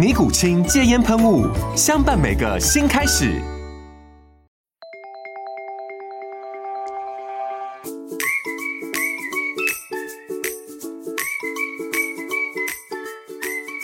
尼古清戒烟喷雾，相伴每个新开始。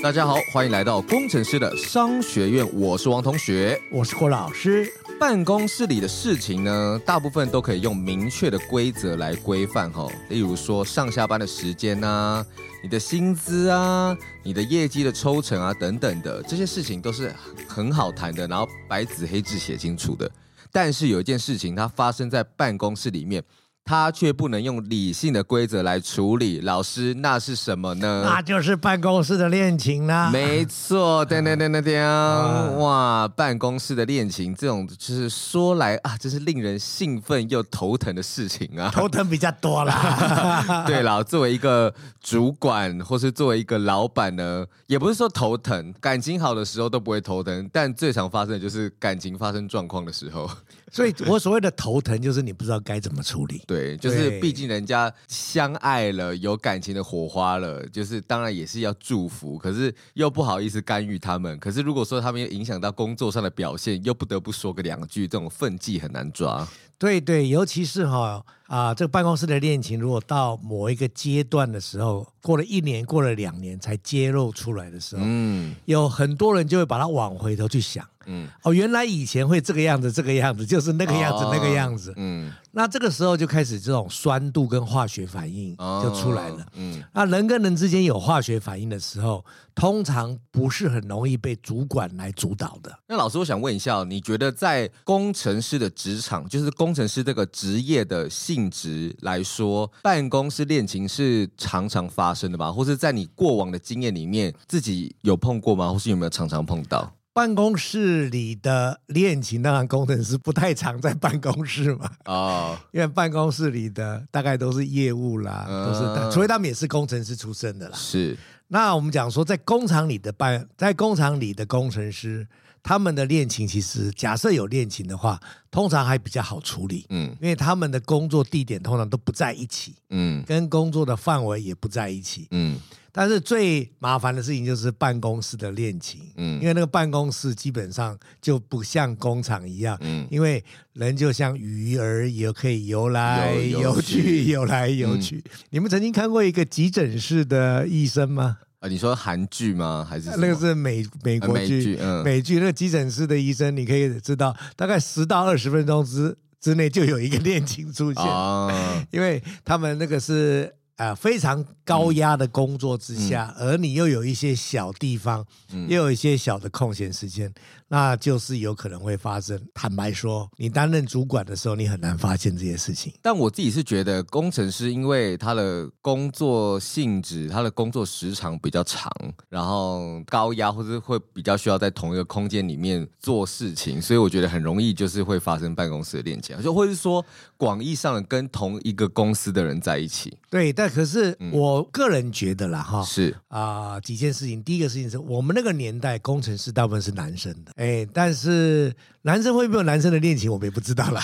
大家好，欢迎来到工程师的商学院，我是王同学，我是郭老师。办公室里的事情呢，大部分都可以用明确的规则来规范哈，例如说上下班的时间呐，你的薪资啊，你的业绩的抽成啊等等的这些事情都是很好谈的，然后白纸黑字写清楚的。但是有一件事情，它发生在办公室里面。他却不能用理性的规则来处理，老师，那是什么呢？那就是办公室的恋情啦。没错，噔噔噔噔噔，哇，办公室的恋情，这种就是说来啊，真是令人兴奋又头疼的事情啊。头疼比较多啦。对了，作为一个主管或是作为一个老板呢，也不是说头疼，感情好的时候都不会头疼，但最常发生的就是感情发生状况的时候。所以我所谓的头疼，就是你不知道该怎么处理。对，就是毕竟人家相爱了，有感情的火花了，就是当然也是要祝福，可是又不好意思干预他们。可是如果说他们又影响到工作上的表现，又不得不说个两句，这种分际很难抓。对对，尤其是哈啊，这个办公室的恋情，如果到某一个阶段的时候，过了一年，过了两年才揭露出来的时候，嗯，有很多人就会把它往回头去想。嗯，哦，原来以前会这个样子，这个样子就是那个样子，哦、那个样子。嗯，那这个时候就开始这种酸度跟化学反应就出来了。哦、嗯，那人跟人之间有化学反应的时候，通常不是很容易被主管来主导的。那老师，我想问一下，你觉得在工程师的职场，就是工程师这个职业的性质来说，办公室恋情是常常发生的吧？或是在你过往的经验里面，自己有碰过吗？或是有没有常常碰到？办公室里的恋情，当然工程师不太常在办公室嘛。哦，因为办公室里的大概都是业务啦，嗯、都是，除非他们也是工程师出身的啦。是。那我们讲说，在工厂里的办，在工厂里的工程师，他们的恋情其实，假设有恋情的话，通常还比较好处理。嗯，因为他们的工作地点通常都不在一起。嗯，跟工作的范围也不在一起。嗯。但是最麻烦的事情就是办公室的恋情，嗯，因为那个办公室基本上就不像工厂一样，嗯，因为人就像鱼儿也可以游来游去，游来游去。你们曾经看过一个急诊室的医生吗？啊，你说韩剧吗？还是那个是美美国剧？嗯，美剧那个急诊室的医生，你可以知道，大概十到二十分钟之之内就有一个恋情出现，因为他们那个是。啊、呃，非常高压的工作之下，嗯、而你又有一些小地方，嗯、又有一些小的空闲时间。那就是有可能会发生。坦白说，你担任主管的时候，你很难发现这些事情。但我自己是觉得，工程师因为他的工作性质、他的工作时长比较长，然后高压或者会比较需要在同一个空间里面做事情，所以我觉得很容易就是会发生办公室的恋情，就或者是说广义上的跟同一个公司的人在一起。对，但可是我个人觉得啦，哈、嗯，是啊、呃，几件事情。第一个事情是我们那个年代，工程师大部分是男生的。哎，但是男生会不会有男生的恋情，我们也不知道了。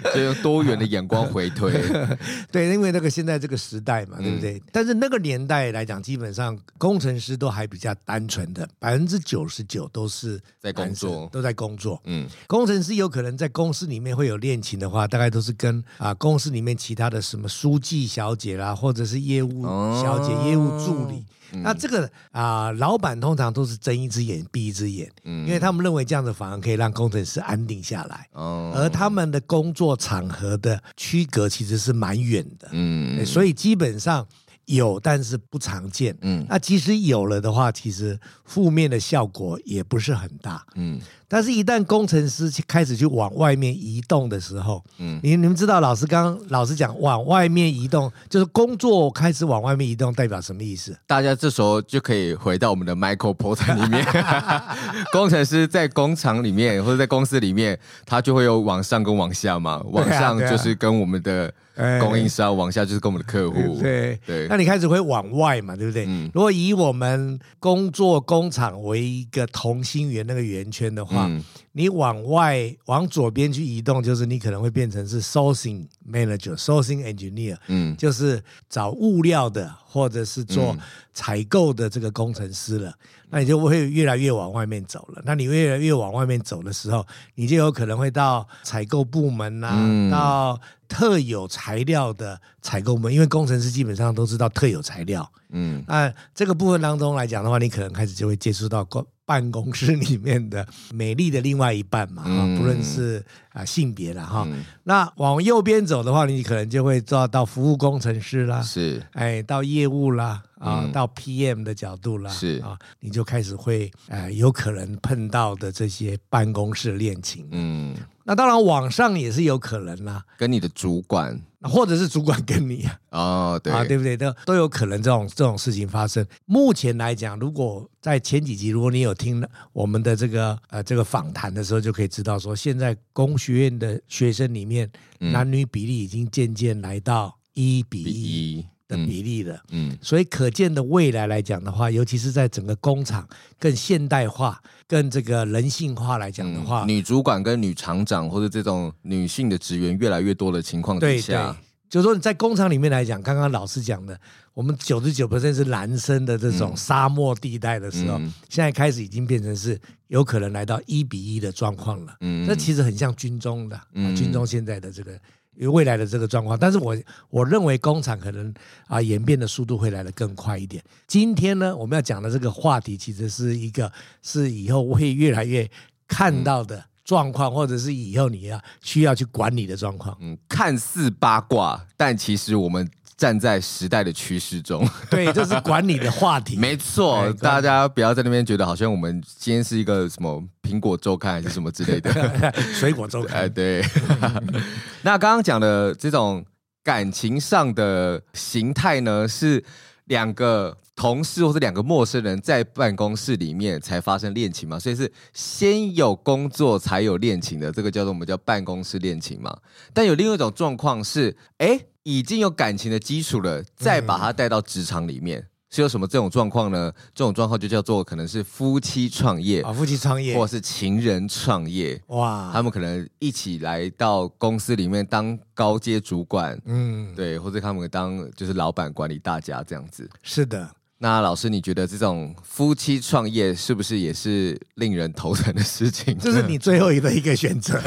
就用多元的眼光回推，对，因为那个现在这个时代嘛，对不对？嗯、但是那个年代来讲，基本上工程师都还比较单纯的，百分之九十九都是在工作，都在工作。嗯，工程师有可能在公司里面会有恋情的话，大概都是跟啊公司里面其他的什么书记小姐啦，或者是业务小姐、哦、业务助理。嗯、那这个啊、呃，老板通常都是睁一只眼闭一只眼，嗯，因为他们认为这样子反而可以让工程师安定下来。哦，而他们的工作场合的区隔其实是蛮远的，嗯，所以基本上。有，但是不常见。嗯，那即使有了的话，其实负面的效果也不是很大。嗯。但是，一旦工程师开始去往外面移动的时候，嗯，你你们知道，老师刚刚老师讲往外面移动，就是工作开始往外面移动，代表什么意思？大家这时候就可以回到我们的 Michael Porter 里面，工程师在工厂里面或者在公司里面，他就会有往上跟往下嘛，往上就是跟我们的供应商，往下就是跟我们的客户。对对，那你开始会往外嘛，对不对？嗯，如果以我们工作工厂为一个同心圆那个圆圈的话。嗯，你往外往左边去移动，就是你可能会变成是 sourcing manager、sourcing engineer，嗯，就是找物料的或者是做采购的这个工程师了。那你就会越来越往外面走了。那你越来越往外面走的时候，你就有可能会到采购部门呐、啊，嗯、到特有材料的采购部门，因为工程师基本上都知道特有材料。嗯，那这个部分当中来讲的话，你可能开始就会接触到办公室里面的美丽的另外一半嘛，嗯、不论是啊性别了哈。嗯、那往右边走的话，你可能就会做到服务工程师啦，是，哎，到业务啦，啊，嗯、到 PM 的角度啦，是啊，你就开始会呃有可能碰到的这些办公室恋情，嗯。那当然，网上也是有可能啦，跟你的主管，或者是主管跟你啊，哦，对啊，对不对？都都有可能这种这种事情发生。目前来讲，如果在前几集，如果你有听我们的这个呃这个访谈的时候，就可以知道说，现在工学院的学生里面，男女比例已经渐渐来到一比一。的比例的，嗯，嗯，所以可见的未来来讲的话，尤其是在整个工厂更现代化、更这个人性化来讲的话，嗯，女主管跟女厂长或者这种女性的职员越来越多的情况底下，对对，就是说你在工厂里面来讲，刚刚老师讲的，我们九十九是男生的这种沙漠地带的时候，嗯，现在开始已经变成是有可能来到一比一的状况了，嗯，那其实很像军中的，嗯，军中现在的这个。有未来的这个状况，但是我我认为工厂可能啊演变的速度会来得更快一点。今天呢，我们要讲的这个话题，其实是一个是以后会越来越看到的状况，或者是以后你要需要去管理的状况。嗯，看似八卦，但其实我们。站在时代的趋势中，对，这是管理的话题。没错，大家不要在那边觉得好像我们今天是一个什么苹果周刊还是什么之类的 水果周刊。哎，对。那刚刚讲的这种感情上的形态呢，是两个同事或者两个陌生人在办公室里面才发生恋情嘛？所以是先有工作才有恋情的，这个叫做我们叫办公室恋情嘛。但有另外一种状况是，哎。已经有感情的基础了，再把他带到职场里面，嗯、是有什么这种状况呢？这种状况就叫做可能是夫妻创业啊，夫妻创业，或者是情人创业。哇，他们可能一起来到公司里面当高阶主管，嗯，对，或者他们当就是老板管理大家这样子。是的。那老师，你觉得这种夫妻创业是不是也是令人头疼的事情？这是你最后一个一个选择。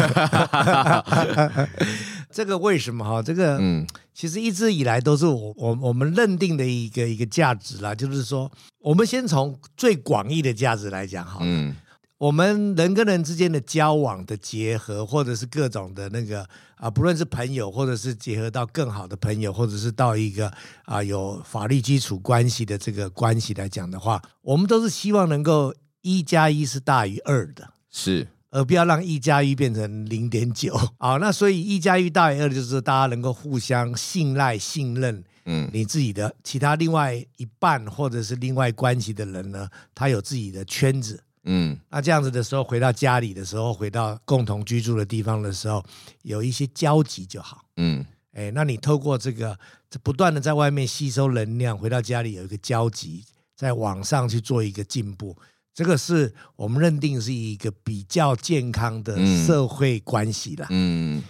这个为什么哈？这个嗯，其实一直以来都是我我我们认定的一个一个价值啦，就是说，我们先从最广义的价值来讲哈。嗯。我们人跟人之间的交往的结合，或者是各种的那个啊，不论是朋友，或者是结合到更好的朋友，或者是到一个啊有法律基础关系的这个关系来讲的话，我们都是希望能够一加一是大于二的，是，而不要让一加一变成零点九。好，那所以一加一大于二，就是大家能够互相信赖、信任。嗯，你自己的其他另外一半，或者是另外关系的人呢，他有自己的圈子。嗯，那这样子的时候，回到家里的时候，回到共同居住的地方的时候，有一些交集就好。嗯，哎，那你透过这个不断的在外面吸收能量，回到家里有一个交集，在网上去做一个进步，这个是我们认定是一个比较健康的社会关系啦。嗯，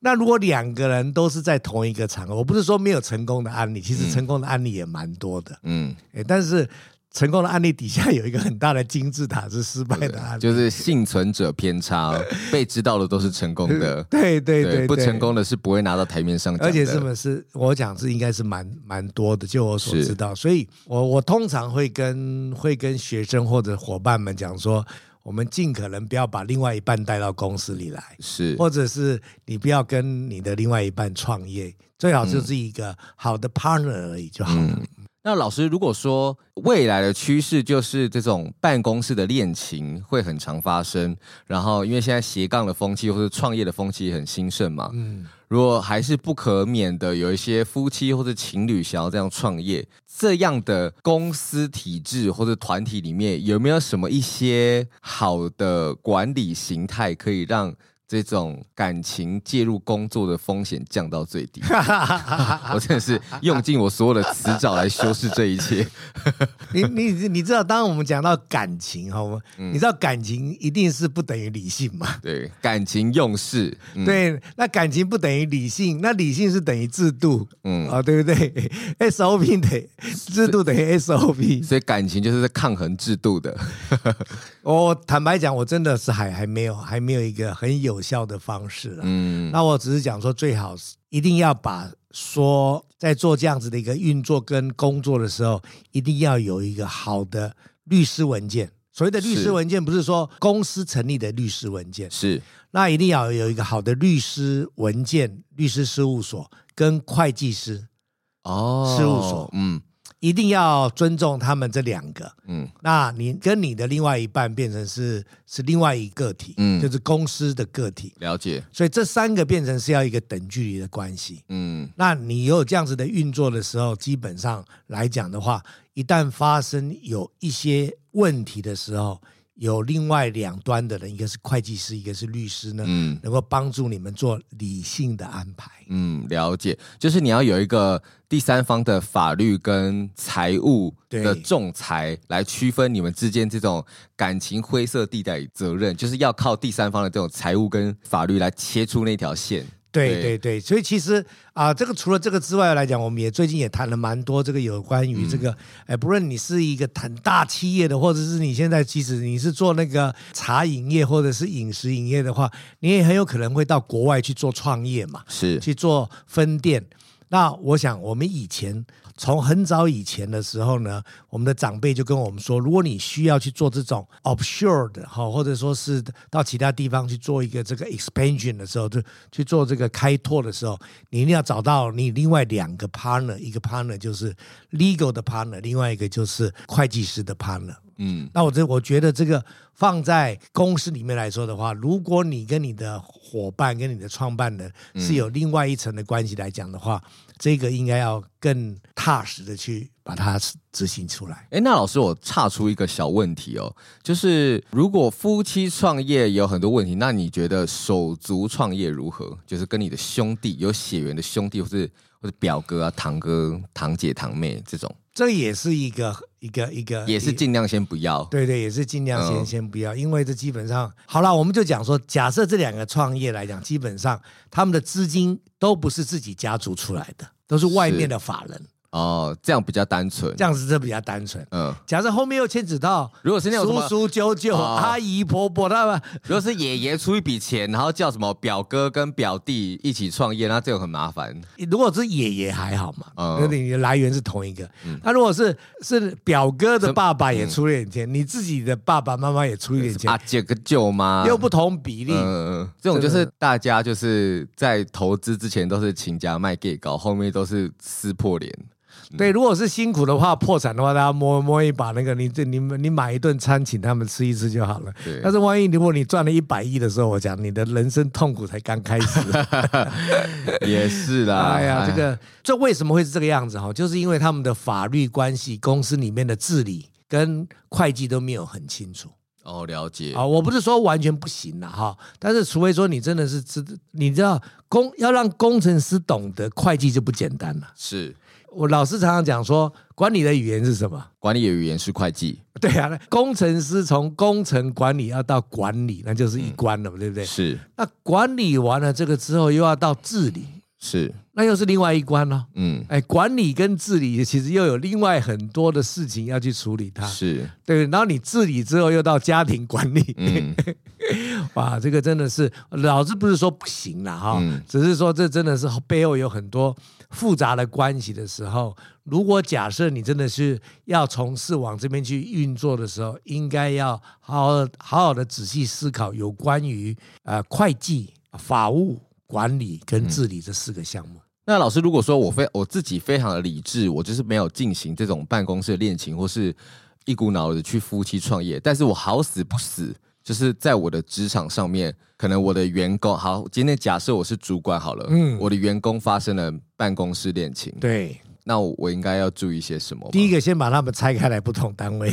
那如果两个人都是在同一个场合，我不是说没有成功的案例，其实成功的案例也蛮多的。嗯，哎，但是。成功的案例底下有一个很大的金字塔是失败的案例，就是幸存者偏差，被知道的都是成功的，对对对，对，不成功的是不会拿到台面上。而且这么是我讲是应该是蛮蛮多的，就我所知道，所以我我通常会跟会跟学生或者伙伴们讲说。我们尽可能不要把另外一半带到公司里来，是，或者是你不要跟你的另外一半创业，最好就是一个好的 partner 而已就好了。嗯，那老师，如果说未来的趋势就是这种办公室的恋情会很常发生，然后因为现在斜杠的风气或者创业的风气很兴盛嘛，嗯。如果还是不可免的有一些夫妻或者情侣想要这样创业，这样的公司体制或者团体里面有没有什么一些好的管理形态可以让？这种感情介入工作的风险降到最低，我真的是用尽我所有的词藻来修饰这一切。你你你知道，当我们讲到感情，好吗？嗯、你知道感情一定是不等于理性嘛？对，感情用事。嗯、对，那感情不等于理性，那理性是等于制度。嗯，啊、哦，对不对？SOP 等于制度等于 SOP，所以感情就是在抗衡制度的。我坦白讲，我真的是还还没有还没有一个很有效的方式了。嗯，那我只是讲说，最好是一定要把说在做这样子的一个运作跟工作的时候，一定要有一个好的律师文件。所谓的律师文件，不是说公司成立的律师文件，是那一定要有一个好的律师文件，律师事务所跟会计师哦，事务所，嗯。一定要尊重他们这两个，嗯，那你跟你的另外一半变成是是另外一个体，嗯，就是公司的个体，了解。所以这三个变成是要一个等距离的关系，嗯，那你有这样子的运作的时候，基本上来讲的话，一旦发生有一些问题的时候。有另外两端的人，一个是会计师，一个是律师呢，嗯，能够帮助你们做理性的安排。嗯，了解，就是你要有一个第三方的法律跟财务的仲裁来区分你们之间这种感情灰色地带责任，就是要靠第三方的这种财务跟法律来切出那条线。对对对，所以其实啊、呃，这个除了这个之外来讲，我们也最近也谈了蛮多这个有关于这个，嗯、哎，不论你是一个很大企业的，或者是你现在即使你是做那个茶饮业或者是饮食营业的话，你也很有可能会到国外去做创业嘛，是去做分店。那我想我们以前。从很早以前的时候呢，我们的长辈就跟我们说，如果你需要去做这种 offshore 的哈，或者说是到其他地方去做一个这个 expansion 的时候，就去做这个开拓的时候，你一定要找到你另外两个 partner，一个 partner 就是 legal 的 partner，另外一个就是会计师的 partner。嗯，那我这我觉得这个放在公司里面来说的话，如果你跟你的伙伴跟你的创办人是有另外一层的关系来讲的话。这个应该要更踏实的去把它执行出来。哎，那老师，我岔出一个小问题哦，就是如果夫妻创业有很多问题，那你觉得手足创业如何？就是跟你的兄弟有血缘的兄弟，或是或者表哥啊、堂哥、堂姐、堂妹这种，这也是一个一个一个，也是尽量先不要。对对，也是尽量先、嗯、先不要，因为这基本上好了，我们就讲说，假设这两个创业来讲，基本上他们的资金都不是自己家族出来的。都是外面的法人哦，这样比较单纯，这样子就比较单纯。嗯，假设后面又牵扯到，如果是那种叔叔、舅舅、阿姨、婆婆，他们如果是爷爷出一笔钱，然后叫什么表哥跟表弟一起创业，那这个很麻烦。如果是爷爷还好嘛，嗯，你的来源是同一个。那如果是是表哥的爸爸也出了点钱，你自己的爸爸妈妈也出一点钱，阿姐跟舅妈又不同比例。嗯，这种就是大家就是在投资之前都是倾家卖给搞，后面都是撕破脸。对，如果是辛苦的话，破产的话，大家摸摸一把那个，你这你你买一顿餐请他们吃一吃就好了。但是万一如果你赚了一百亿的时候，我讲你的人生痛苦才刚开始。也是啦。哎呀，这个这为什么会是这个样子哈？就是因为他们的法律关系、公司里面的治理跟会计都没有很清楚。哦，了解。啊，我不是说完全不行了哈，但是除非说你真的是知，你知道工要让工程师懂得会计就不简单了。是。我老师常常讲说，管理的语言是什么？管理的语言是会计。对啊，工程师从工程管理要到管理，那就是一关了，嗯、对不对？是。那管理完了这个之后，又要到治理。是。那又是另外一关了。嗯，哎，管理跟治理其实又有另外很多的事情要去处理它。是对，然后你治理之后又到家庭管理。嗯，哇，这个真的是老子不是说不行了哈，嗯、只是说这真的是背后有很多复杂的关系的时候，如果假设你真的是要从事往这边去运作的时候，应该要好好好好的仔细思考有关于呃会计、法务。管理跟治理这四个项目。嗯，那老师，如果说我非我自己非常的理智，我就是没有进行这种办公室恋情，或是一股脑的去夫妻创业，但是我好死不死，就是在我的职场上面，可能我的员工，好，今天假设我是主管好了，嗯，我的员工发生了办公室恋情，对，那我应该要注意些什么？第一个，先把他们拆开来，不同单位。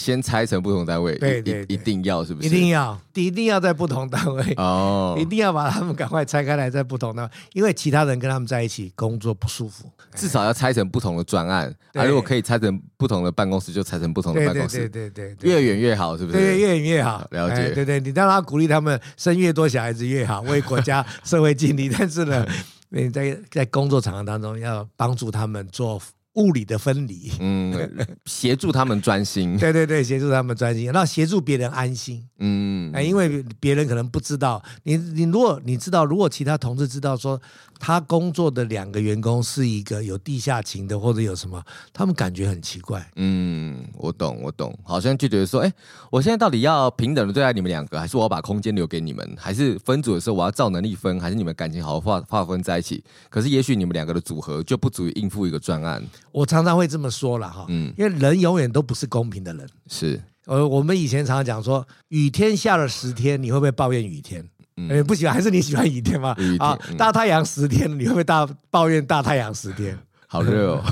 先拆成不同单位，对对，一定要是不是？一定要，一定要在不同单位哦，一定要把他们赶快拆开来，在不同单位，因为其他人跟他们在一起工作不舒服。至少要拆成不同的专案，啊，如果可以拆成不同的办公室，就拆成不同的办公室，对对对，越远越好，是不是？对，越远越好。了解，对对，你让他鼓励他们生越多小孩子越好，为国家社会尽力。但是呢，你在在工作场合当中要帮助他们做。物理的分离，嗯，协助他们专心，对对对，协助他们专心，那协助别人安心，嗯，因为别人可能不知道，你你如果你知道，如果其他同事知道说。他工作的两个员工是一个有地下情的，或者有什么，他们感觉很奇怪。嗯，我懂，我懂，好像就觉得说，哎，我现在到底要平等的对待你们两个，还是我要把空间留给你们，还是分组的时候我要照能力分，还是你们感情好好划划分在一起？可是也许你们两个的组合就不足以应付一个专案。我常常会这么说了哈，嗯，因为人永远都不是公平的人。是，呃，我们以前常常讲说，雨天下了十天，你会不会抱怨雨天？哎，不喜欢还是你喜欢雨天吗？雨天，啊，大太阳十天，你会不会大抱怨大太阳十天？好热哦，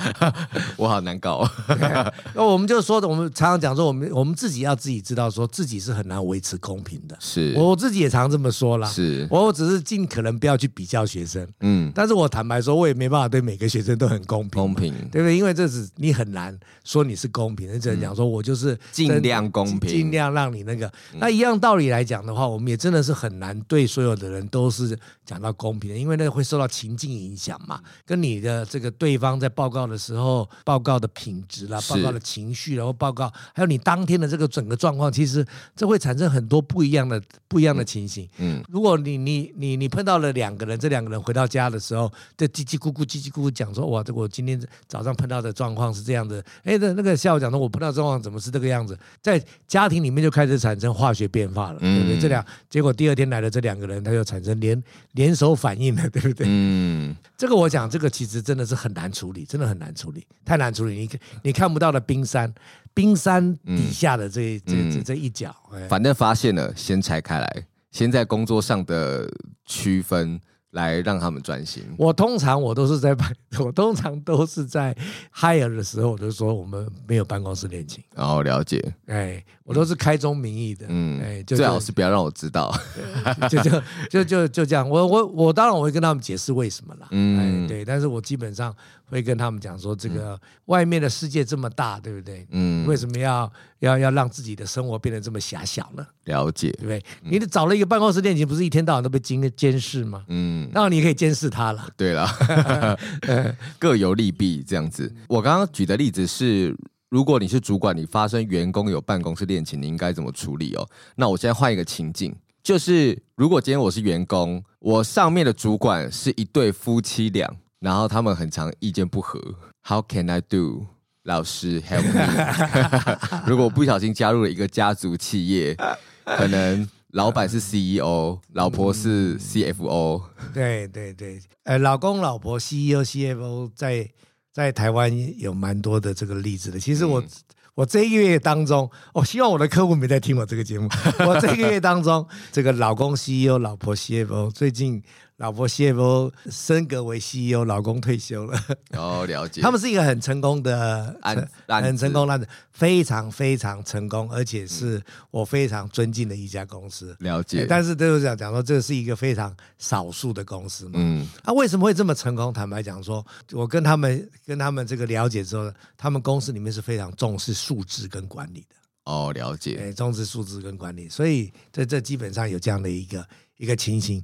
我好难搞。哦 那我们就说，我们常常讲说，我们我们自己要自己知道，说自己是很难维持公平的。是，我自己也常这么说啦。是，我只是尽可能不要去比较学生。嗯，但是我坦白说，我也没办法对每个学生都很公平。公平，对不对？因为这是你很难说你是公平，你只能讲说我就是尽量公平，尽量让你那个。那一样道理来讲的话，我们也真的是很难对所有的人都是讲到公平的，因为那个会受到情境影响嘛，跟你的这个对方。在报告的时候，报告的品质啦，报告的情绪，然后报告还有你当天的这个整个状况，其实这会产生很多不一样的不一样的情形。嗯，如果你你你你碰到了两个人，这两个人回到家的时候，这叽叽咕咕叽叽咕咕讲说，哇，这我今天早上碰到的状况是这样的，哎，那那个下午讲说，我碰到状况怎么是这个样子？在家庭里面就开始产生化学变化了，对不对？这两结果第二天来的这两个人，他就产生联联手反应了，对不对？嗯，这个我讲，这个其实真的是很难处理。真的很难处理，太难处理。你你看不到的冰山，冰山底下的这、嗯、这这这一角，反正发现了，先拆开来，先在工作上的区分。来让他们专心。我通常我都是在办，我通常都是在 hire 的时候，我就说我们没有办公室恋情。然后了解，哎，我都是开宗明义的，嗯，哎，最好是不要让我知道，就就就就就这样。我我我当然我会跟他们解释为什么啦，嗯，对，但是我基本上会跟他们讲说，这个外面的世界这么大，对不对？嗯，为什么要要要让自己的生活变得这么狭小呢？了解，对不对？你找了一个办公室恋情，不是一天到晚都被监监视吗？嗯。那你可以监视他了。对了，各有利弊这样子。我刚刚举的例子是，如果你是主管，你发生员工有办公室恋情，你应该怎么处理哦？那我现在换一个情境，就是如果今天我是员工，我上面的主管是一对夫妻俩，然后他们很常意见不合，How can I do？老师 help me。如果我不小心加入了一个家族企业，可能。老板是 CEO，老婆是 CFO。对对对，呃，老公、老婆、CEO、CFO 在在台湾有蛮多的这个例子的。其实我、嗯、我这一个月当中，我、哦、希望我的客户没在听我这个节目。我这个月当中，这个老公 CEO，老婆 CFO，最近。老婆 CFO 升格为 CEO，老公退休了。哦，了解。他们是一个很成功的案，很成功的案子，非常非常成功，而且是我非常尊敬的一家公司。了解。但是就是讲讲说，这是一个非常少数的公司嘛。嗯。他为什么会这么成功？坦白讲说，我跟他们跟他们这个了解之后，他们公司里面是非常重视数字跟管理的。哦，了解。重视数字跟管理，所以这这基本上有这样的一个。一个情形。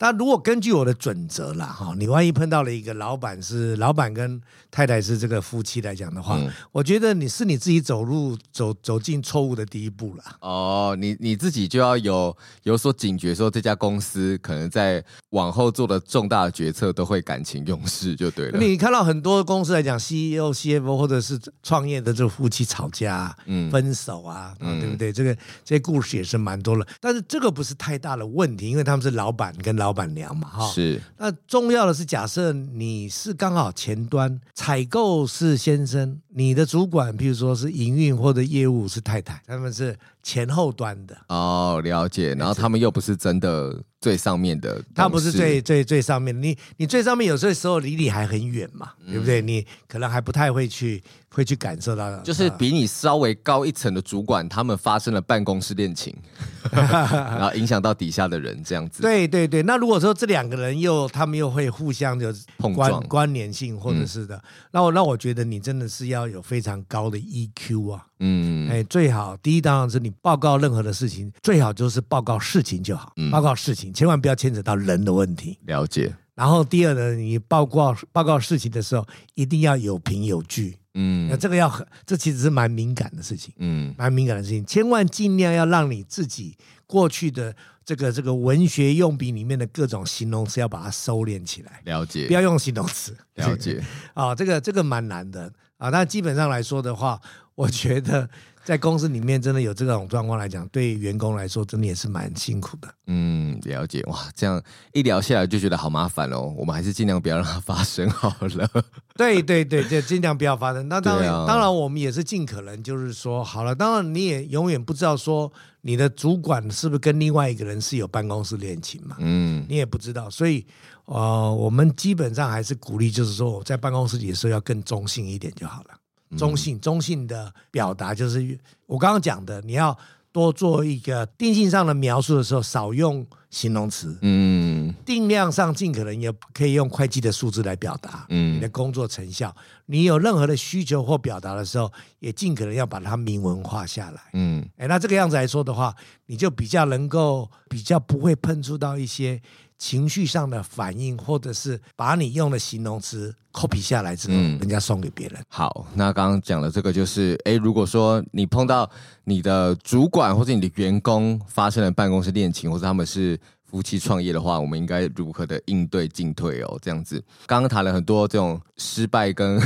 但如果根据我的准则啦，哈，你万一碰到了一个老板是老板跟太太是这个夫妻来讲的话，嗯、我觉得你是你自己走路走走进错误的第一步了。哦，你你自己就要有有所警觉，说这家公司可能在往后做的重大的决策都会感情用事，就对了。你看到很多公司来讲，CEO、CFO 或者是创业的这个夫妻吵架、嗯，分手啊，嗯、对不对？这个这些故事也是蛮多了，但是这个不是太大的问题，因为他们是老板跟老。老板娘嘛，哈，是。那重要的是，假设你是刚好前端采购是先生，你的主管，譬如说是营运或者业务是太太，他们是前后端的。哦，了解。然后他们又不是真的。最上面的，他不是最最最上面，你你最上面有些时候离你还很远嘛，嗯、对不对？你可能还不太会去会去感受到，就是比你稍微高一层的主管，他们发生了办公室恋情，然后影响到底下的人，这样子。对对对，那如果说这两个人又他们又会互相就碰撞。关联性，或者是的，那我那我觉得你真的是要有非常高的 EQ 啊。嗯，哎，最好第一当然是你报告任何的事情，最好就是报告事情就好，嗯、报告事情，千万不要牵扯到人的问题。了解。然后第二呢，你报告报告事情的时候，一定要有凭有据。嗯，那这个要很，这其实是蛮敏感的事情。嗯，蛮敏感的事情，千万尽量要让你自己过去的这个这个文学用笔里面的各种形容词要把它收敛起来。了解。不要用形容词。了解。啊、哦，这个这个蛮难的啊，那基本上来说的话。我觉得在公司里面真的有这种状况来讲，对员工来说真的也是蛮辛苦的。嗯，了解哇，这样一聊下来就觉得好麻烦哦。我们还是尽量不要让它发生好了。对 对对，就尽量不要发生。那当然，啊、当然我们也是尽可能就是说好了。当然你也永远不知道说你的主管是不是跟另外一个人是有办公室恋情嘛？嗯，你也不知道。所以呃，我们基本上还是鼓励，就是说我在办公室里的时候要更中性一点就好了。中性，中性的表达就是我刚刚讲的，你要多做一个定性上的描述的时候，少用形容词。嗯，定量上尽可能也可以用会计的数字来表达。嗯，你的工作成效，你有任何的需求或表达的时候，也尽可能要把它明文化下来。嗯，哎，那这个样子来说的话，你就比较能够比较不会碰触到一些。情绪上的反应，或者是把你用的形容词 copy 下来之后，嗯、人家送给别人。好，那刚刚讲的这个就是，哎，如果说你碰到你的主管或者你的员工发生了办公室恋情，或者他们是。夫妻创业的话，我们应该如何的应对进退哦？这样子，刚刚谈了很多这种失败跟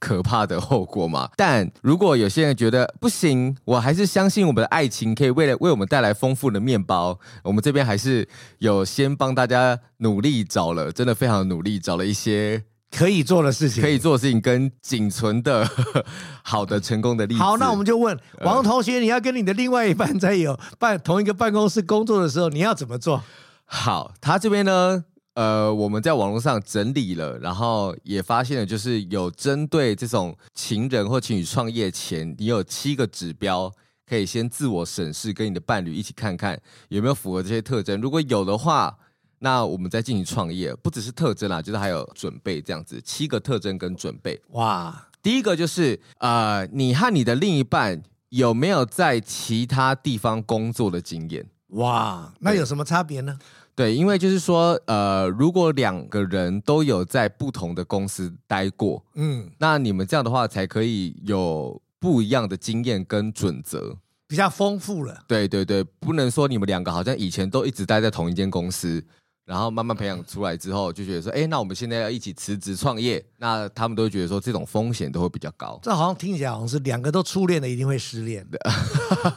可怕的后果嘛。但如果有些人觉得不行，我还是相信我们的爱情可以为了为我们带来丰富的面包。我们这边还是有先帮大家努力找了，真的非常努力找了一些可以做的事情，可以做的事情跟仅存的 好的成功的例子。好，那我们就问王同学，你要跟你的另外一半在有办同一个办公室工作的时候，你要怎么做？好，他这边呢，呃，我们在网络上整理了，然后也发现了，就是有针对这种情人或情侣创业前，你有七个指标可以先自我审视，跟你的伴侣一起看看有没有符合这些特征。如果有的话，那我们再进行创业，不只是特征啦，就是还有准备这样子，七个特征跟准备。哇，第一个就是呃，你和你的另一半有没有在其他地方工作的经验？哇，那有什么差别呢？对，因为就是说，呃，如果两个人都有在不同的公司待过，嗯，那你们这样的话才可以有不一样的经验跟准则，比较丰富了。对对对，不能说你们两个好像以前都一直待在同一间公司。然后慢慢培养出来之后，就觉得说，哎，那我们现在要一起辞职创业，那他们都会觉得说，这种风险都会比较高。这好像听起来好像是两个都初恋的，一定会失恋的。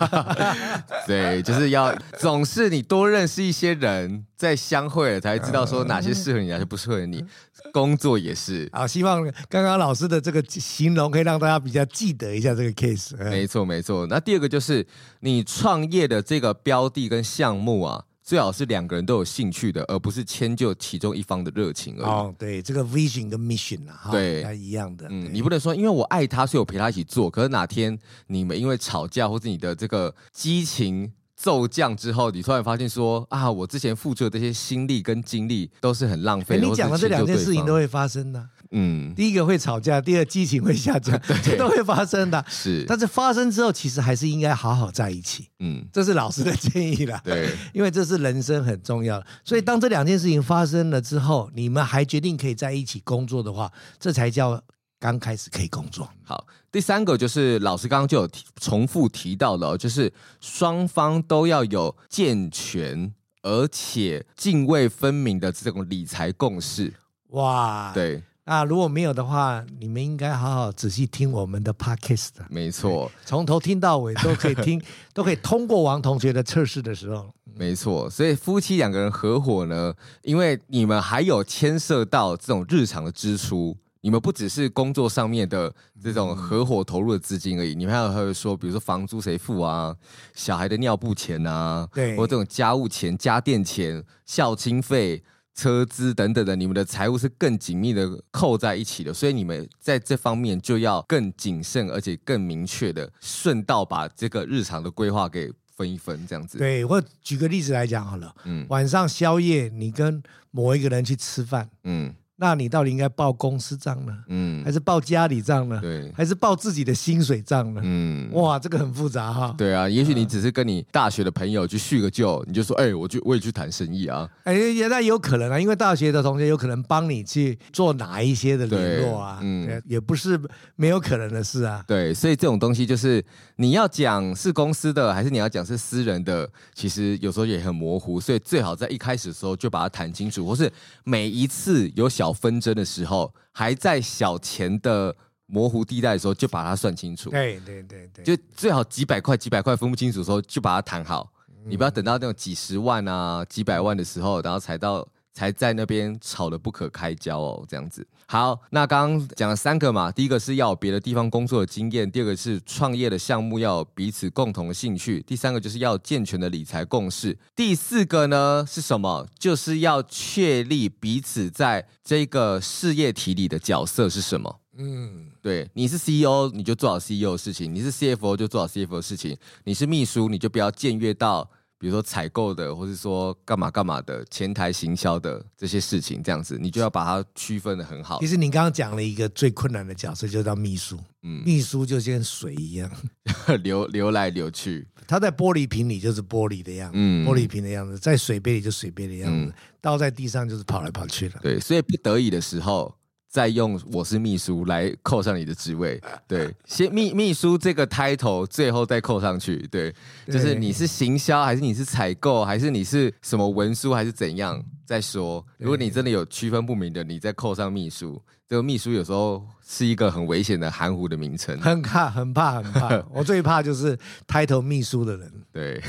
对，就是要总是你多认识一些人，再相会了才知道说哪些适合你，哪些不适合你。工作也是。啊，希望刚刚老师的这个形容可以让大家比较记得一下这个 case。没错，没错。那第二个就是你创业的这个标的跟项目啊。最好是两个人都有兴趣的，而不是迁就其中一方的热情而已。哦，对，这个 vision 跟 mission 啊，对，它一样的。嗯，你不能说因为我爱他，所以我陪他一起做。可是哪天你们因为吵架，或是你的这个激情骤降之后，你突然发现说啊，我之前付出的这些心力跟精力都是很浪费你讲的这两件事情都会发生的。嗯，第一个会吵架，第二激情会下降，这都会发生的。是，但是发生之后，其实还是应该好好在一起。嗯，这是老师的建议啦。对，因为这是人生很重要的。所以当这两件事情发生了之后，你们还决定可以在一起工作的话，这才叫刚开始可以工作。好，第三个就是老师刚刚就有提重复提到了，就是双方都要有健全而且泾渭分明的这种理财共识。哇，对。啊，如果没有的话，你们应该好好仔细听我们的 podcast。没错，从头听到尾都可以听，都可以通过王同学的测试的时候。没错，所以夫妻两个人合伙呢，因为你们还有牵涉到这种日常的支出，你们不只是工作上面的这种合伙投入的资金而已，嗯、你们还有还有说，比如说房租谁付啊，小孩的尿布钱啊，对，或这种家务钱、家电钱、孝亲费。车资等等的，你们的财务是更紧密的扣在一起的，所以你们在这方面就要更谨慎，而且更明确的顺道把这个日常的规划给分一分，这样子。对，我举个例子来讲好了，嗯，晚上宵夜你跟某一个人去吃饭，嗯。那你到底应该报公司账呢？嗯，还是报家里账呢？对，还是报自己的薪水账呢？嗯，哇，这个很复杂哈。对啊，也许你只是跟你大学的朋友去叙个旧，你就说，哎、欸，我去，我也去谈生意啊。哎、欸，也那有可能啊，因为大学的同学有可能帮你去做哪一些的联络啊。嗯，也不是没有可能的事啊。对，所以这种东西就是你要讲是公司的，还是你要讲是私人的，其实有时候也很模糊。所以最好在一开始的时候就把它谈清楚，或是每一次有小纷争的时候，还在小钱的模糊地带的时候，就把它算清楚。对对对对，就最好几百块、几百块分不清楚的时候，就把它谈好。你不要等到那种几十万啊、几百万的时候，然后才到。才在那边吵得不可开交哦，这样子。好，那刚刚讲了三个嘛，第一个是要有别的地方工作的经验，第二个是创业的项目要有彼此共同的兴趣，第三个就是要健全的理财共识，第四个呢是什么？就是要确立彼此在这个事业体里的角色是什么。嗯，对，你是 CEO，你就做好 CEO 的事情；你是 CFO，就做好 CFO 的事情；你是秘书，你就不要僭越到。比如说采购的，或是说干嘛干嘛的，前台行销的这些事情，这样子你就要把它区分的很好。其实你刚刚讲了一个最困难的角色，就叫秘书。嗯，秘书就像水一样，流流来流去。它在玻璃瓶里就是玻璃的样子，嗯，玻璃瓶的样子；在水杯里就水杯的样子，嗯，倒在地上就是跑来跑去的。对，所以不得已的时候。再用我是秘书来扣上你的职位，对，先秘秘书这个 title，最后再扣上去，对，就是你是行销还是你是采购还是你是什么文书还是怎样再说。如果你真的有区分不明的，你再扣上秘书，这个秘书有时候是一个很危险的含糊的名称，很怕很怕很怕。我最怕就是 title 秘书的人。对，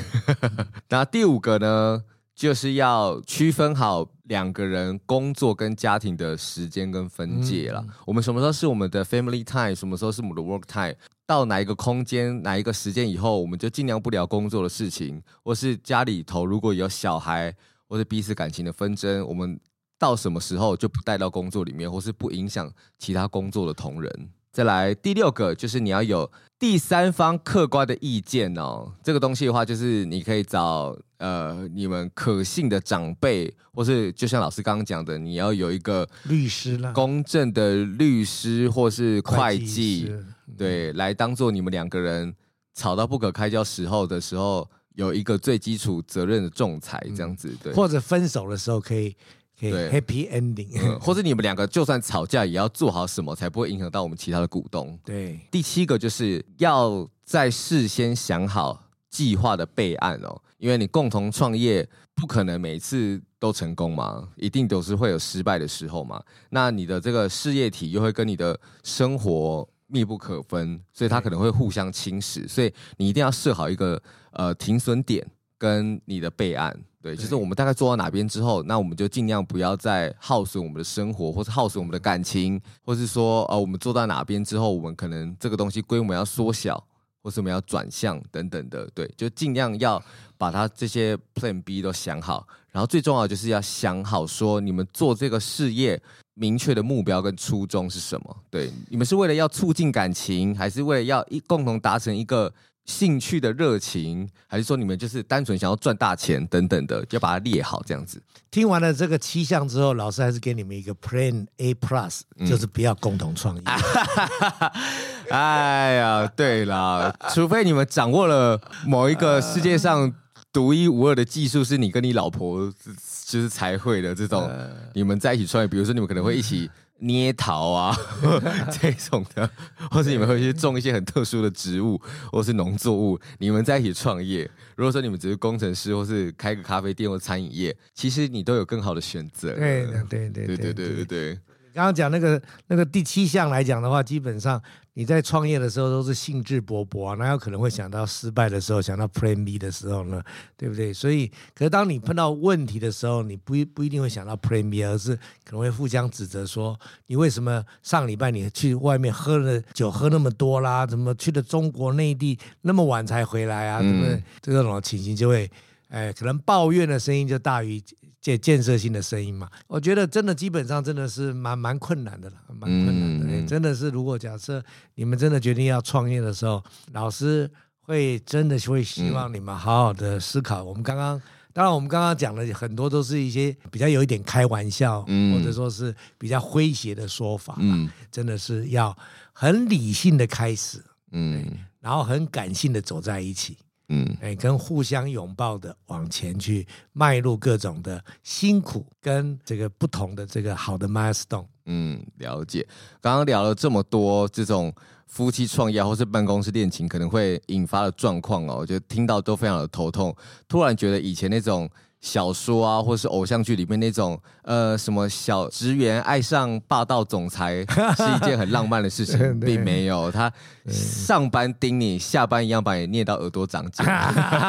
那第五个呢？就是要区分好两个人工作跟家庭的时间跟分界了。嗯、我们什么时候是我们的 family time，什么时候是我们的 work time？到哪一个空间、哪一个时间以后，我们就尽量不聊工作的事情，或是家里头如果有小孩或者彼此感情的纷争，我们到什么时候就不带到工作里面，或是不影响其他工作的同仁。再来第六个，就是你要有第三方客观的意见哦。这个东西的话，就是你可以找呃你们可信的长辈，或是就像老师刚刚讲的，你要有一个律师啦，公正的律师或是会计，对，来当做你们两个人吵到不可开交时候的时候，有一个最基础责任的仲裁这样子，对，或者分手的时候可以。对，Happy Ending，嗯，或者你们两个就算吵架，也要做好什么，才不会影响到我们其他的股东。对，第七个就是要在事先想好计划的备案哦，因为你共同创业不可能每次都成功嘛，一定都是会有失败的时候嘛。那你的这个事业体又会跟你的生活密不可分，所以它可能会互相侵蚀，所以你一定要设好一个呃停损点跟你的备案。对，就是我们大概做到哪边之后，那我们就尽量不要再耗损我们的生活，或是耗损我们的感情，或是说，呃，我们做到哪边之后，我们可能这个东西规模要缩小，或是我们要转向等等的。对，就尽量要把它这些 Plan B 都想好，然后最重要就是要想好说，你们做这个事业明确的目标跟初衷是什么？对，你们是为了要促进感情，还是为了要一共同达成一个兴趣的热情，还是说你们就是单纯想要赚大钱等等的，就把它列好这样子。听完了这个七项之后，老师还是给你们一个 Plan A Plus，就是不要共同创业。嗯、哎呀，对啦，除非你们掌握了某一个世界上独一无二的技术，是你跟你老婆就是才会的这种，你们在一起创业，比如说你们可能会一起。捏陶啊，这种的，或者你们会去种一些很特殊的植物，或是农作物，你们在一起创业。如果说你们只是工程师，或是开个咖啡店或餐饮业，其实你都有更好的选择。对对对对对对对对。刚刚讲那个那个第七项来讲的话，基本上你在创业的时候都是兴致勃勃啊，哪有可能会想到失败的时候，想到 Plan B 的时候呢？对不对？所以，可是当你碰到问题的时候，你不不一定会想到 Plan B，而是可能会互相指责说，你为什么上礼拜你去外面喝了酒喝那么多啦？怎么去了中国内地那么晚才回来啊？对不对？这种情形就会，哎，可能抱怨的声音就大于。建建设性的声音嘛，我觉得真的基本上真的是蛮蛮困难的了，蛮困难的。嗯、真的是，如果假设你们真的决定要创业的时候，老师会真的会希望你们好好的思考。嗯、我们刚刚，当然我们刚刚讲的很多都是一些比较有一点开玩笑，嗯、或者说是比较诙谐的说法。嗯，真的是要很理性的开始，嗯，然后很感性的走在一起。嗯，哎，跟互相拥抱的往前去迈入各种的辛苦跟这个不同的这个好的 milestone。嗯，了解。刚刚聊了这么多这种夫妻创业或是办公室恋情可能会引发的状况哦，我觉得听到都非常的头痛。突然觉得以前那种。小说啊，或是偶像剧里面那种，呃，什么小职员爱上霸道总裁 是一件很浪漫的事情，并没有。他上班盯你，下班一样把你念到耳朵长茧，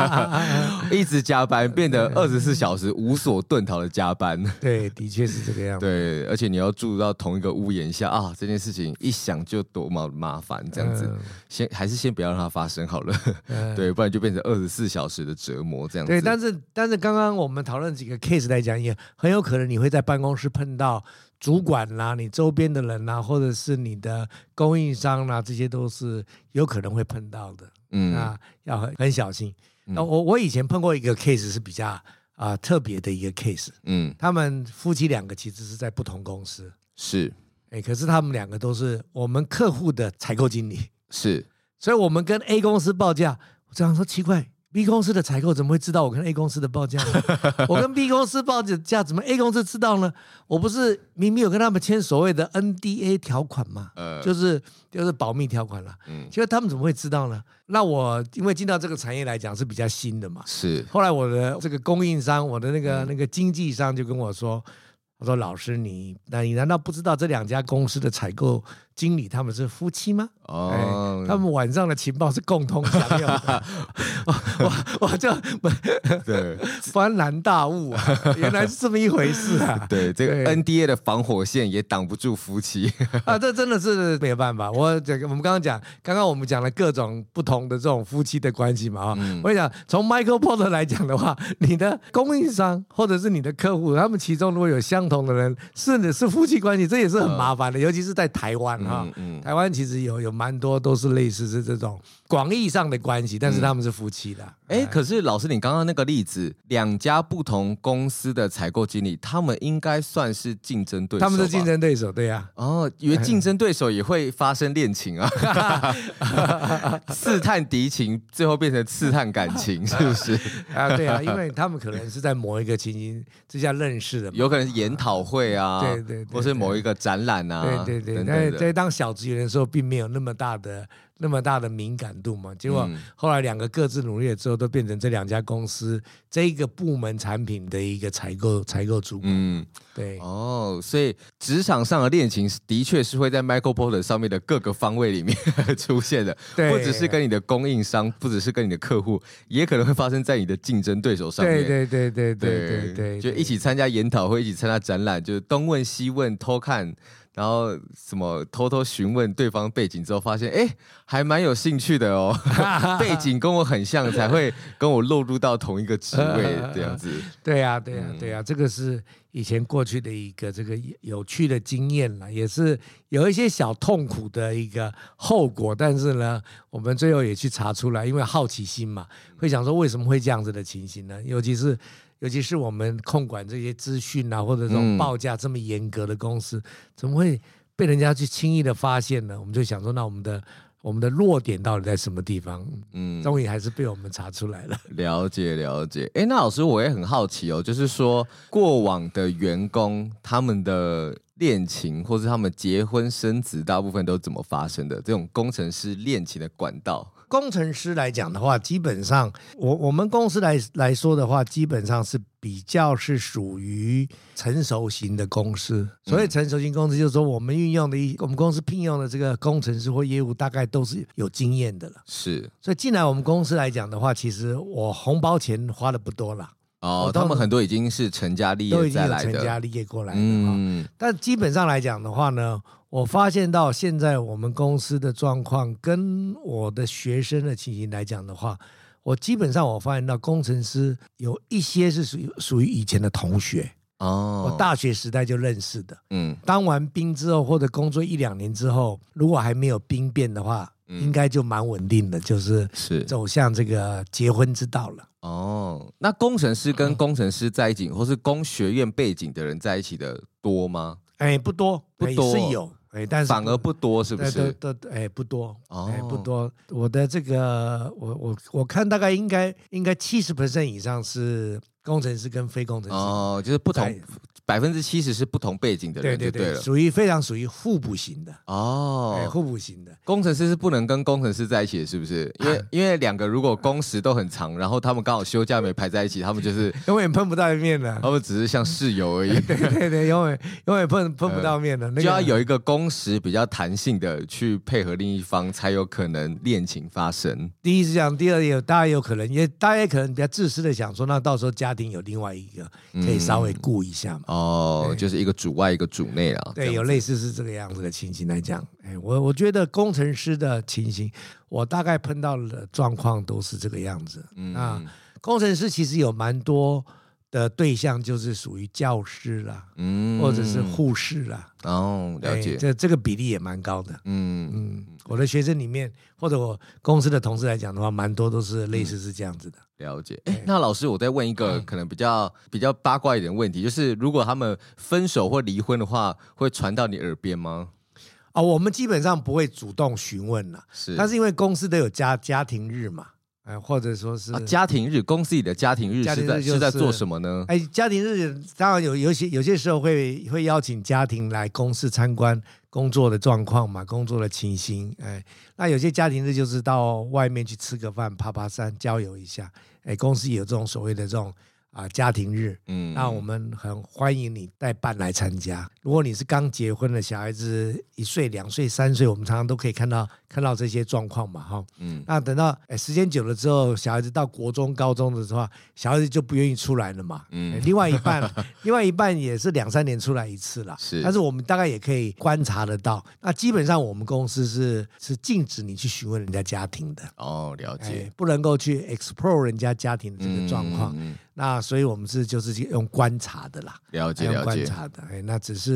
一直加班，变得二十四小时无所遁逃的加班。对，的确是这个样子。对，而且你要住到同一个屋檐下啊，这件事情一想就多么麻烦，这样子，先还是先不要让它发生好了。对，不然就变成二十四小时的折磨这样子。对，但是但是刚刚。我们讨论几个 case 来讲，也很有可能你会在办公室碰到主管啦、你周边的人啦，或者是你的供应商啦，这些都是有可能会碰到的。嗯，啊，要很很小心。那我我以前碰过一个 case 是比较啊、呃、特别的一个 case。嗯，他们夫妻两个其实是在不同公司。是，哎，可是他们两个都是我们客户的采购经理。是，所以我们跟 A 公司报价，我这样说奇怪。B 公司的采购怎么会知道我跟 A 公司的报价？我跟 B 公司报的价怎么 A 公司知道呢？我不是明明有跟他们签所谓的 NDA 条款嘛？呃，就是就是保密条款了。嗯，结果他们怎么会知道呢？那我因为进到这个产业来讲是比较新的嘛。是。后来我的这个供应商，我的那个那个经纪商就跟我说：“我说老师你，那你难道不知道这两家公司的采购？”经理他们是夫妻吗？哦，他们晚上的情报是共同享有的。我我 我就 对 幡然大悟啊，原来是这么一回事啊。对，这个 NDA 的防火线也挡不住夫妻啊，这真的是没有办法。我这个我们刚刚讲，刚刚我们讲了各种不同的这种夫妻的关系嘛啊。我跟你讲，从 Michael Porter 来讲的话，你的供应商或者是你的客户，他们其中如果有相同的人是是夫妻关系，这也是很麻烦的，尤其是在台湾。嗯嗯，台湾其实有有蛮多都是类似是这种广义上的关系，但是他们是夫妻的。哎、嗯，可是老师，你刚刚那个例子，两家不同公司的采购经理，他们应该算是竞争对手。他们是竞争对手，对呀、啊。哦，以为竞争对手也会发生恋情啊？刺探敌情，最后变成刺探感情，是不是？啊，对啊，因为他们可能是在某一个情形之下认识的，有可能是研讨会啊，对对，对，对，或是某一个展览啊，对对对，在在当小职员的时候，并没有那么大的。那么大的敏感度嘛，结果后来两个各自努力了之后，都变成这两家公司这一个部门产品的一个采购采购主管。嗯，对。哦，所以职场上的恋情的确是会在 Michael Porter 上面的各个方位里面 出现的，对不只是跟你的供应商，不只是跟你的客户，也可能会发生在你的竞争对手上面。对对对对对对对，就一起参加研讨会，一起参加展览，就是东问西问，偷看。然后什么偷偷询问对方背景之后，发现哎，还蛮有兴趣的哦，背景跟我很像，才会跟我落入到同一个职位 这样子。对呀，对呀，对呀，这个是以前过去的一个这个有趣的经验了，也是有一些小痛苦的一个后果。但是呢，我们最后也去查出来，因为好奇心嘛，会想说为什么会这样子的情形呢？尤其是。尤其是我们控管这些资讯啊，或者这种报价这么严格的公司，嗯、怎么会被人家去轻易的发现呢？我们就想说，那我们的我们的弱点到底在什么地方？嗯，终于还是被我们查出来了。了 解了解。哎，那老师我也很好奇哦，就是说过往的员工他们的恋情，或是他们结婚生子，大部分都怎么发生的？这种工程师恋情的管道。工程师来讲的话，基本上我我们公司来来说的话，基本上是比较是属于成熟型的公司。所谓成熟型公司，就是说我们运用的一我们公司聘用的这个工程师或业务，大概都是有经验的了。是，所以进来我们公司来讲的话，其实我红包钱花的不多了。哦，他们很多已经是成家立业都已经有成家立业过来的。嗯，但基本上来讲的话呢。我发现到现在我们公司的状况，跟我的学生的情形来讲的话，我基本上我发现到工程师有一些是属于属于以前的同学哦，我大学时代就认识的，嗯，当完兵之后或者工作一两年之后，如果还没有兵变的话，嗯、应该就蛮稳定的，就是是走向这个结婚之道了。哦，那工程师跟工程师在一起，嗯、或是工学院背景的人在一起的多吗？哎，不多，不多，是有。哎，但是反而不多，是不是？哎，不多，哎，不多。我的这个，我我我看大概应该应该七十 percent 以上是工程师跟非工程师哦，就是不同。百分之七十是不同背景的人，对对对，属于非常属于互补型的。哦，互补型的。工程师是不能跟工程师在一起的，是不是？因为因为两个如果工时都很长，然后他们刚好休假没排在一起，他们就是 永远碰不到一面的，他们只是像室友而已。对对对，永远永远碰碰不到面的，就要有一个工时比较弹性的去配合另一方，才有可能恋情发生。第一是这样，第二有大家有可能也大家也可能比较自私的想说，那到时候家庭有另外一个可以稍微顾一下嘛。哦，对就是一个主外一个主内啊，对，有类似是这个样子的情形来讲，哎，我我觉得工程师的情形，我大概碰到的状况都是这个样子。嗯，啊，工程师其实有蛮多的对象，就是属于教师啦，嗯，或者是护士啦。哦，了解，这这个比例也蛮高的。嗯嗯，我的学生里面或者我公司的同事来讲的话，蛮多都是类似是这样子的。了解，哎，那老师，我再问一个可能比较比较八卦一点的问题，就是如果他们分手或离婚的话，会传到你耳边吗？啊，我们基本上不会主动询问了，是，但是因为公司都有家家庭日嘛，哎，或者说是家庭日，公司里的家庭日是在是在做什么呢？哎，家庭日当然有有些有些时候会会邀请家庭来公司参观工作的状况嘛，工作的情形，哎，那有些家庭日就是到外面去吃个饭、爬爬山、郊游一下。哎，公司有这种所谓的这种。啊，家庭日，嗯，那我们很欢迎你带伴来参加。如果你是刚结婚的小孩子，一岁、两岁、三岁，我们常常都可以看到看到这些状况嘛，哈，嗯。那等到哎时间久了之后，小孩子到国中、高中的时候，小孩子就不愿意出来了嘛，嗯。另外一半，另外一半也是两三年出来一次了，是。但是我们大概也可以观察得到，那基本上我们公司是是禁止你去询问人家家庭的。哦，了解。哎，不能够去 explore 人家家庭的这个状况。嗯嗯那所以，我们是就是用观察的啦，了解了解。观察的，哎，那只是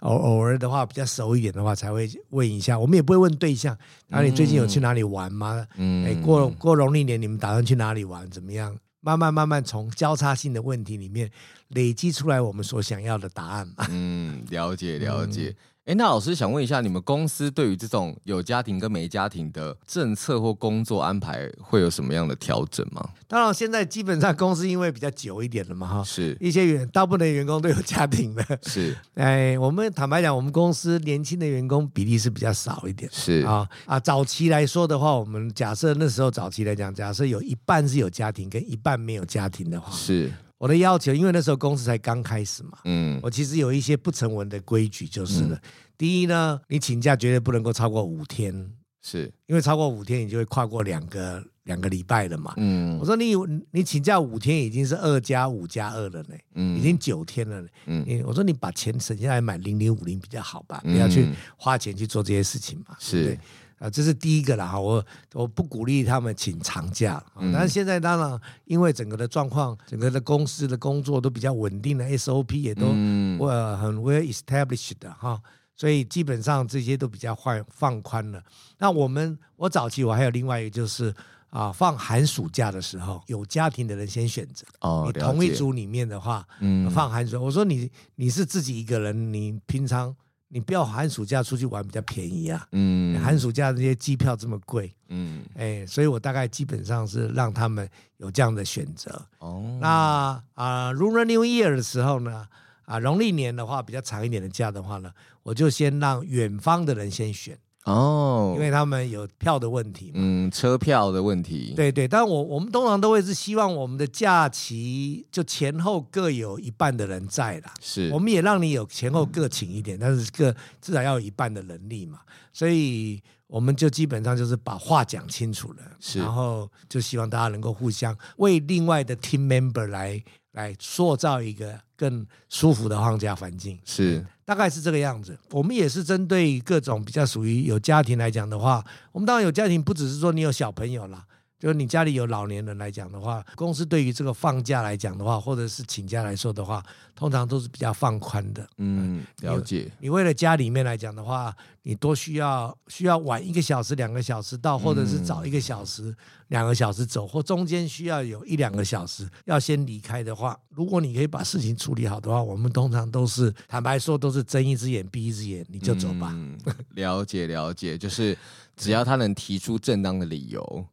偶偶尔的话，比较熟一点的话，才会问一下。我们也不会问对象，那你最近有去哪里玩吗？嗯，哎，过过农历年，你们打算去哪里玩？怎么样？慢慢慢慢从交叉性的问题里面累积出来我们所想要的答案嘛。嗯，了解了解。嗯哎，那老师想问一下，你们公司对于这种有家庭跟没家庭的政策或工作安排会有什么样的调整吗？当然，现在基本上公司因为比较久一点了嘛，哈，是一些员大部分的员工都有家庭的，是。哎，我们坦白讲，我们公司年轻的员工比例是比较少一点，是啊啊。早期来说的话，我们假设那时候早期来讲，假设有一半是有家庭，跟一半没有家庭的话，是。我的要求，因为那时候公司才刚开始嘛，嗯，我其实有一些不成文的规矩，就是了。嗯第一呢，你请假绝对不能够超过五天，是因为超过五天，你就会跨过两个两个礼拜了嘛。嗯，我说你你请假五天已经是二加五加二了呢，嗯，已经九天了呢。嗯，我说你把钱省下来买零零五零比较好吧，不要去花钱去做这些事情嘛。是。啊，这是第一个了哈，我我不鼓励他们请长假，嗯、但是现在当然因为整个的状况，整个的公司的工作都比较稳定了，SOP 也都我、嗯、很 well established 的哈，所以基本上这些都比较放放宽了。那我们我早期我还有另外一个就是啊，放寒暑假的时候，有家庭的人先选择哦，你同一组里面的话，嗯，放寒暑，我说你你是自己一个人，你平常。你不要寒暑假出去玩比较便宜啊，嗯，寒暑假这些机票这么贵，嗯，哎，所以我大概基本上是让他们有这样的选择。哦，那啊，Lunar New Year 的时候呢，啊，农历年的话比较长一点的假的话呢，我就先让远方的人先选。哦，因为他们有票的问题，嗯，车票的问题，对对，但我我们通常都会是希望我们的假期就前后各有一半的人在啦，是，我们也让你有前后各请一点，嗯、但是各至少要有一半的能力嘛，所以我们就基本上就是把话讲清楚了，是，然后就希望大家能够互相为另外的 team member 来来塑造一个更舒服的放假环境，是。大概是这个样子，我们也是针对各种比较属于有家庭来讲的话，我们当然有家庭，不只是说你有小朋友啦，就是你家里有老年人来讲的话，公司对于这个放假来讲的话，或者是请假来说的话，通常都是比较放宽的。嗯，了解。你，你为了家里面来讲的话，你多需要需要晚一个小时、两个小时到，或者是早一个小时、两个小时走，或中间需要有一两个小时要先离开的话，如果你可以把事情处理好的话，我们通常都是坦白说，都是睁一只眼闭一只眼，你就走吧。嗯，了解了解，就是只要他能提出正当的理由。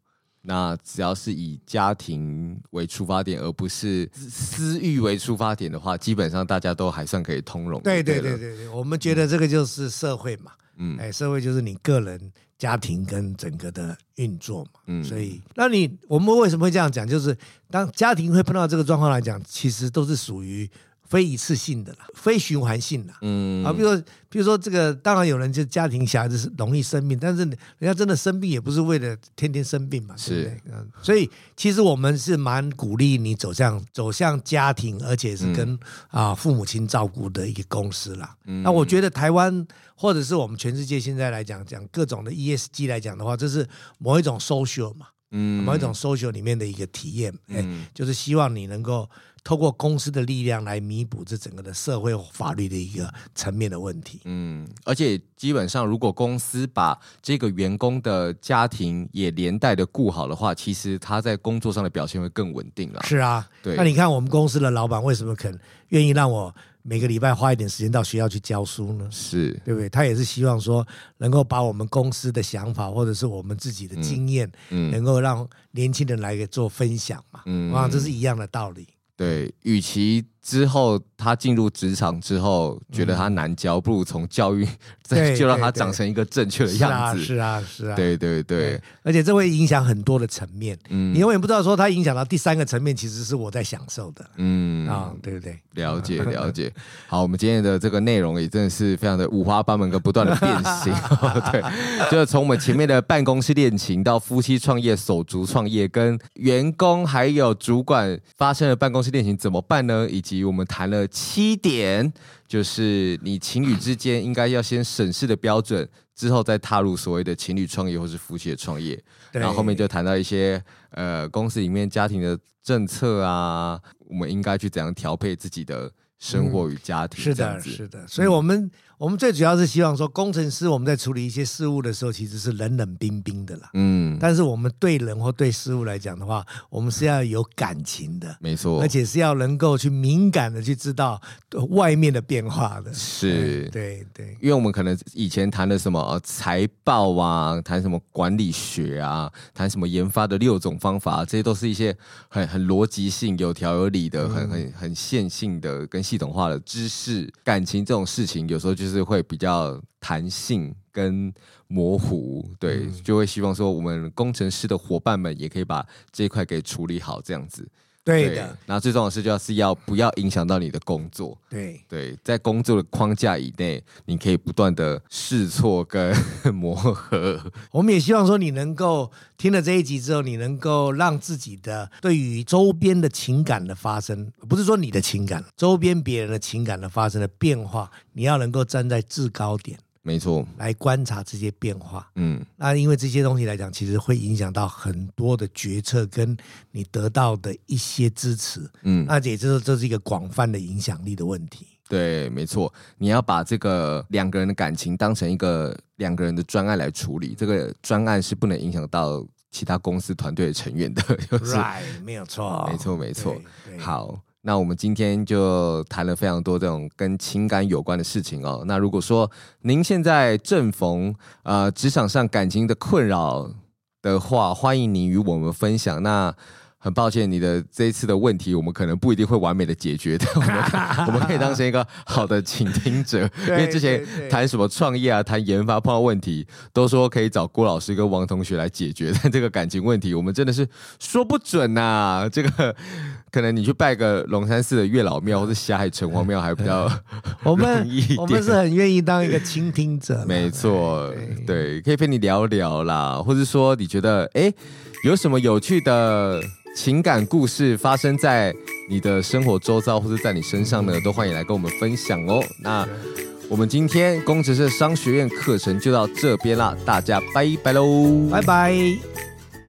那只要是以家庭为出发点，而不是私欲为出发点的话，基本上大家都还算可以通融。对对对对对，我们觉得这个就是社会嘛，嗯，哎，社会就是你个人、家庭跟整个的运作嘛，嗯，所以，那你我们为什么会这样讲？就是当家庭会碰到这个状况来讲，其实都是属于。非一次性的啦，非循环性的，嗯，啊，比如说，比如说这个，当然有人就家庭小孩子是容易生病，但是人家真的生病也不是为了天天生病嘛，是，对不对？嗯，所以其实我们是蛮鼓励你走向走向家庭，而且是跟啊父母亲照顾的一个公司啦。嗯，那我觉得台湾或者是我们全世界现在来讲讲各种的 ESG 来讲的话，这是某一种 social 嘛，嗯，某一种 social 里面的一个体验，哎，嗯，就是希望你能够。透过公司的力量来弥补这整个的社会法律的一个层面的问题。嗯，而且基本上，如果公司把这个员工的家庭也连带的顾好的话，其实他在工作上的表现会更稳定了。是啊，对。那你看，我们公司的老板为什么肯愿意让我每个礼拜花一点时间到学校去教书呢？是，对不对？他也是希望说，能够把我们公司的想法或者是我们自己的经验，嗯，能够让年轻人来做分享嘛。嗯，啊，这是一样的道理。对，与其之后他进入职场之后觉得他难教，嗯、不如从教育再就让他长成一个正确的样子。是啊，是啊，对对对，对。而且这会影响很多的层面。嗯，你永远不知道说他影响到第三个层面，其实是我在享受的。嗯啊、哦，对不对？了解 了解。好，我们今天的这个内容也真的是非常的五花八门跟不断的变形。对，就是从我们前面的办公室恋情到夫妻创业、手足创业，跟员工还有主管发生了办公室恋情怎么办呢？以及我们谈了七点，就是你情侣之间应该要先审视的标准，之后再踏入所谓的情侣创业或是夫妻的创业。然后后面就谈到一些呃公司里面家庭的政策啊，我们应该去怎样调配自己的生活与家庭。是的，是的。所以我们。我们最主要是希望说，工程师我们在处理一些事物的时候，其实是冷冷冰冰的啦。嗯，但是我们对人或对事物来讲的话，我们是要有感情的，没错，而且是要能够去敏感的去知道外面的变化的。是，对对，因为我们可能以前谈的什么财报啊，谈什么管理学啊，谈什么研发的六种方法，这些都是一些很很逻辑性、有条有理的、很很很线性的跟系统化的知识。感情这种事情，有时候就是。是会比较弹性跟模糊，对，嗯、就会希望说我们工程师的伙伴们也可以把这一块给处理好，这样子。对的。那最重要的是，就是要不要影响到你的工作？对对，在工作的框架以内，你可以不断的试错跟 磨合。我们也希望说，你能够听了这一集之后，你能够让自己的对于周边的情感的发生，不是说你的情感，周边别人的情感的发生的变化，你要能够站在制高点。没错，来观察这些变化，嗯，那因为这些东西来讲，其实会影响到很多的决策，跟你得到的一些支持，嗯，那也就是这是一个广泛的影响力的问题。对，没错，你要把这个两个人的感情当成一个两个人的专案来处理，这个专案是不能影响到其他公司团队的成员的，就是，right，没有错，没错，没错，好。那我们今天就谈了非常多这种跟情感有关的事情哦。那如果说您现在正逢呃职场上感情的困扰的话，欢迎您与我们分享。那很抱歉，你的这一次的问题，我们可能不一定会完美的解决的。我们我们可以当成一个好的倾听者，因为之前谈什么创业啊、谈研发碰到问题，都说可以找郭老师跟王同学来解决。但这个感情问题，我们真的是说不准呐、啊。这个可能你去拜个龙山寺的月老庙，或者霞海城隍庙，还比较 我们我们是很愿意当一个倾听者。没错，对，可以陪你聊聊啦，或者说你觉得哎有什么有趣的。情感故事发生在你的生活周遭，或者在你身上呢，都欢迎来跟我们分享哦。那我们今天工程师商学院课程就到这边啦，大家拜拜喽，拜拜。